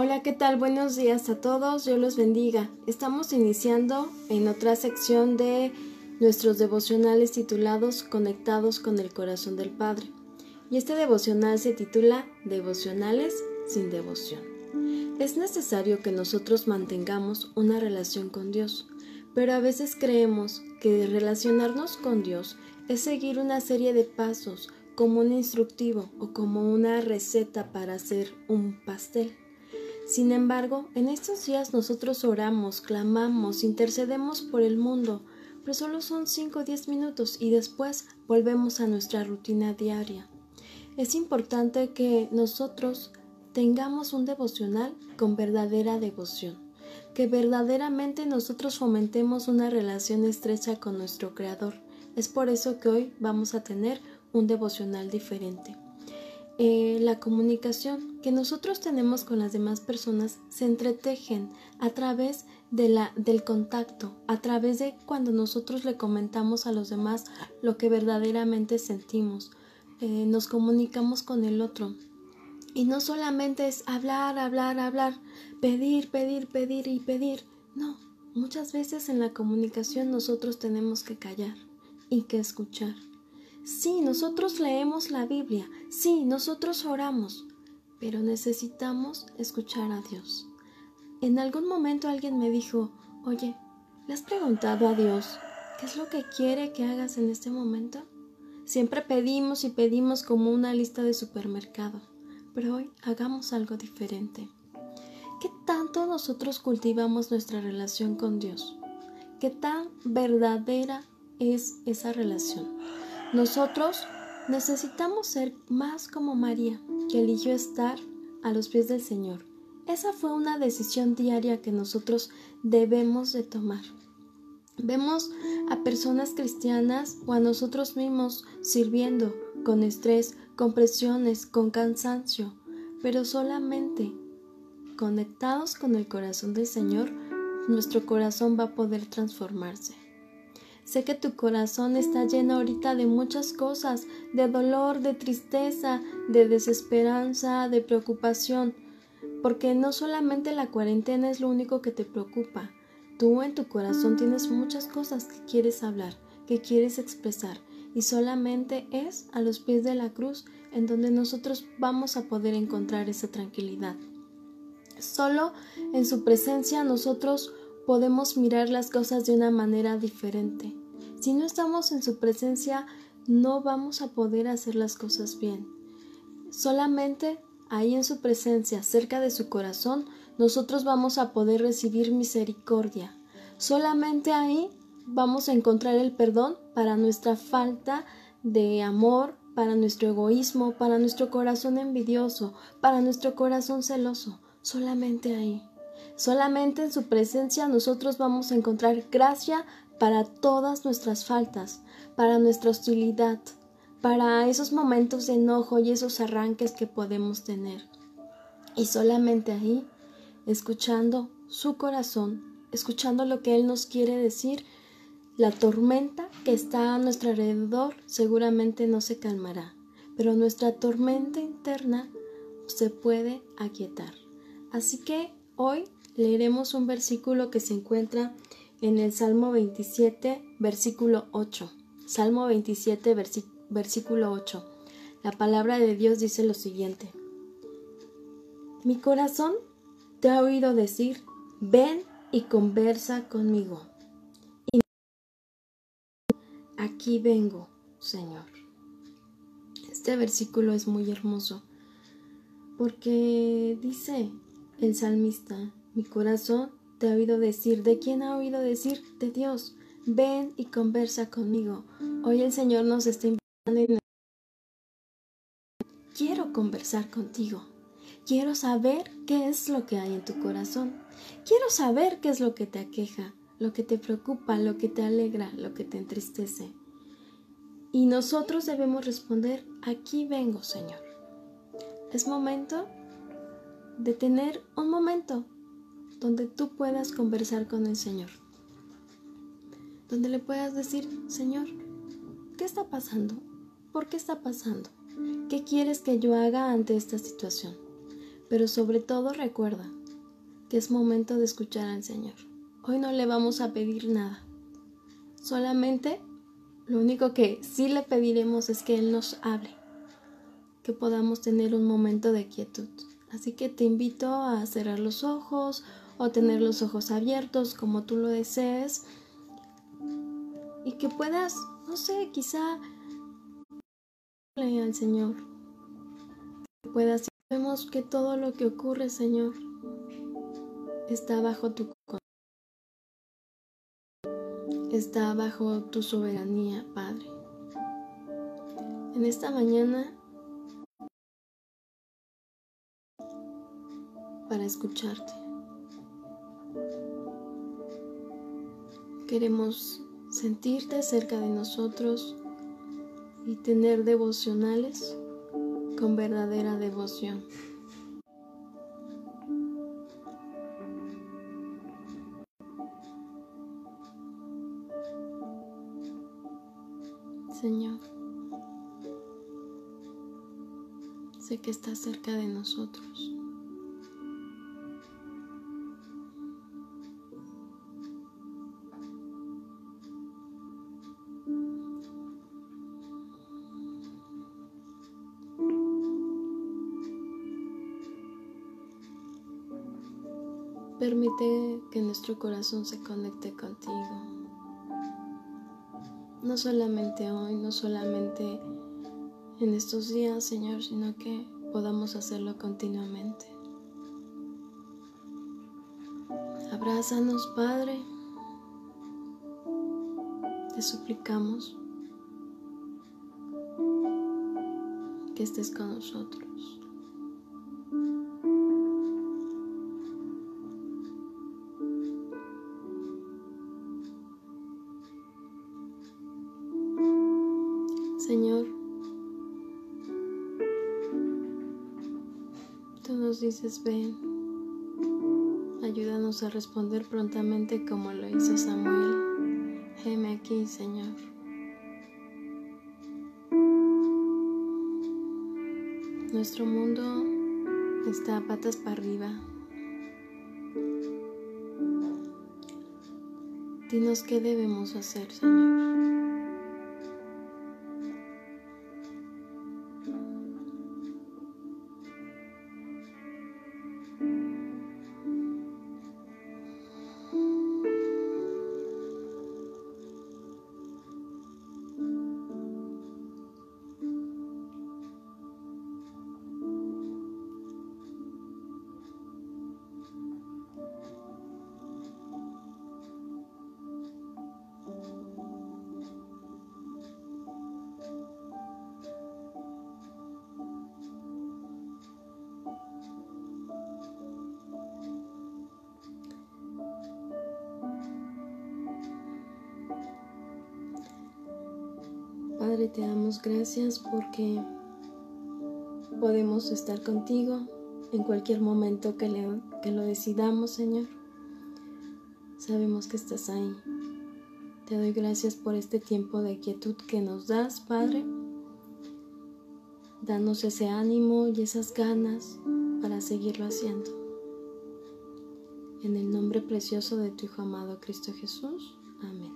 Hola, ¿qué tal? Buenos días a todos, Dios los bendiga. Estamos iniciando en otra sección de nuestros devocionales titulados Conectados con el Corazón del Padre. Y este devocional se titula Devocionales sin devoción. Es necesario que nosotros mantengamos una relación con Dios, pero a veces creemos que relacionarnos con Dios es seguir una serie de pasos como un instructivo o como una receta para hacer un pastel. Sin embargo, en estos días nosotros oramos, clamamos, intercedemos por el mundo, pero solo son 5 o 10 minutos y después volvemos a nuestra rutina diaria. Es importante que nosotros tengamos un devocional con verdadera devoción, que verdaderamente nosotros fomentemos una relación estrecha con nuestro Creador. Es por eso que hoy vamos a tener un devocional diferente. Eh, la comunicación que nosotros tenemos con las demás personas se entretejen a través de la, del contacto, a través de cuando nosotros le comentamos a los demás lo que verdaderamente sentimos, eh, nos comunicamos con el otro. Y no solamente es hablar, hablar, hablar, pedir, pedir, pedir y pedir. No, muchas veces en la comunicación nosotros tenemos que callar y que escuchar. Sí, nosotros leemos la Biblia, sí, nosotros oramos, pero necesitamos escuchar a Dios. En algún momento alguien me dijo, oye, ¿le has preguntado a Dios qué es lo que quiere que hagas en este momento? Siempre pedimos y pedimos como una lista de supermercado, pero hoy hagamos algo diferente. ¿Qué tanto nosotros cultivamos nuestra relación con Dios? ¿Qué tan verdadera es esa relación? Nosotros necesitamos ser más como María, que eligió estar a los pies del Señor. Esa fue una decisión diaria que nosotros debemos de tomar. Vemos a personas cristianas o a nosotros mismos sirviendo con estrés, con presiones, con cansancio, pero solamente conectados con el corazón del Señor, nuestro corazón va a poder transformarse. Sé que tu corazón está lleno ahorita de muchas cosas, de dolor, de tristeza, de desesperanza, de preocupación, porque no solamente la cuarentena es lo único que te preocupa. Tú en tu corazón tienes muchas cosas que quieres hablar, que quieres expresar, y solamente es a los pies de la cruz en donde nosotros vamos a poder encontrar esa tranquilidad. Solo en su presencia nosotros podemos mirar las cosas de una manera diferente. Si no estamos en su presencia, no vamos a poder hacer las cosas bien. Solamente ahí en su presencia, cerca de su corazón, nosotros vamos a poder recibir misericordia. Solamente ahí vamos a encontrar el perdón para nuestra falta de amor, para nuestro egoísmo, para nuestro corazón envidioso, para nuestro corazón celoso. Solamente ahí. Solamente en su presencia nosotros vamos a encontrar gracia para todas nuestras faltas, para nuestra hostilidad, para esos momentos de enojo y esos arranques que podemos tener. Y solamente ahí, escuchando su corazón, escuchando lo que Él nos quiere decir, la tormenta que está a nuestro alrededor seguramente no se calmará, pero nuestra tormenta interna se puede aquietar. Así que hoy leeremos un versículo que se encuentra en el Salmo 27, versículo 8. Salmo 27, versículo 8. La palabra de Dios dice lo siguiente. Mi corazón te ha oído decir, ven y conversa conmigo. Y aquí vengo, Señor. Este versículo es muy hermoso porque dice el salmista, mi corazón te ha oído decir, ¿de quién ha oído decir? De Dios. Ven y conversa conmigo. Hoy el Señor nos está invitando y quiero conversar contigo. Quiero saber qué es lo que hay en tu corazón. Quiero saber qué es lo que te aqueja, lo que te preocupa, lo que te alegra, lo que te entristece. Y nosotros debemos responder, aquí vengo, Señor. Es momento de tener un momento donde tú puedas conversar con el Señor. Donde le puedas decir, Señor, ¿qué está pasando? ¿Por qué está pasando? ¿Qué quieres que yo haga ante esta situación? Pero sobre todo recuerda que es momento de escuchar al Señor. Hoy no le vamos a pedir nada. Solamente lo único que sí le pediremos es que Él nos hable, que podamos tener un momento de quietud. Así que te invito a cerrar los ojos o tener los ojos abiertos como tú lo desees y que puedas, no sé, quizá al Señor. Que puedas vemos que todo lo que ocurre, Señor, está bajo tu está bajo tu soberanía, Padre. En esta mañana para escucharte. Queremos sentirte cerca de nosotros y tener devocionales con verdadera devoción. Señor, sé que estás cerca de nosotros. Permite que nuestro corazón se conecte contigo. No solamente hoy, no solamente en estos días, Señor, sino que podamos hacerlo continuamente. Abrázanos, Padre. Te suplicamos que estés con nosotros. Dices, ven, ayúdanos a responder prontamente como lo hizo Samuel. Heme aquí, Señor. Nuestro mundo está a patas para arriba. Dinos qué debemos hacer, Señor. Padre, te damos gracias porque podemos estar contigo en cualquier momento que, que lo decidamos, Señor. Sabemos que estás ahí. Te doy gracias por este tiempo de quietud que nos das, Padre. Danos ese ánimo y esas ganas para seguirlo haciendo. En el nombre precioso de tu Hijo amado Cristo Jesús. Amén.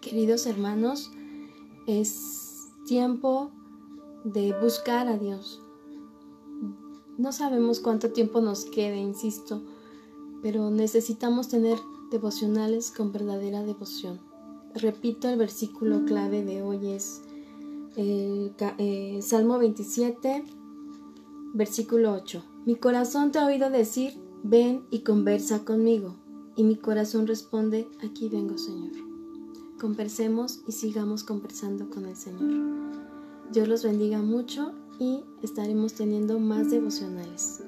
Queridos hermanos, es tiempo de buscar a Dios. No sabemos cuánto tiempo nos quede, insisto, pero necesitamos tener devocionales con verdadera devoción. Repito, el versículo clave de hoy es el, eh, Salmo 27, versículo 8. Mi corazón te ha oído decir, ven y conversa conmigo. Y mi corazón responde, aquí vengo, Señor conversemos y sigamos conversando con el Señor. Dios los bendiga mucho y estaremos teniendo más devocionales.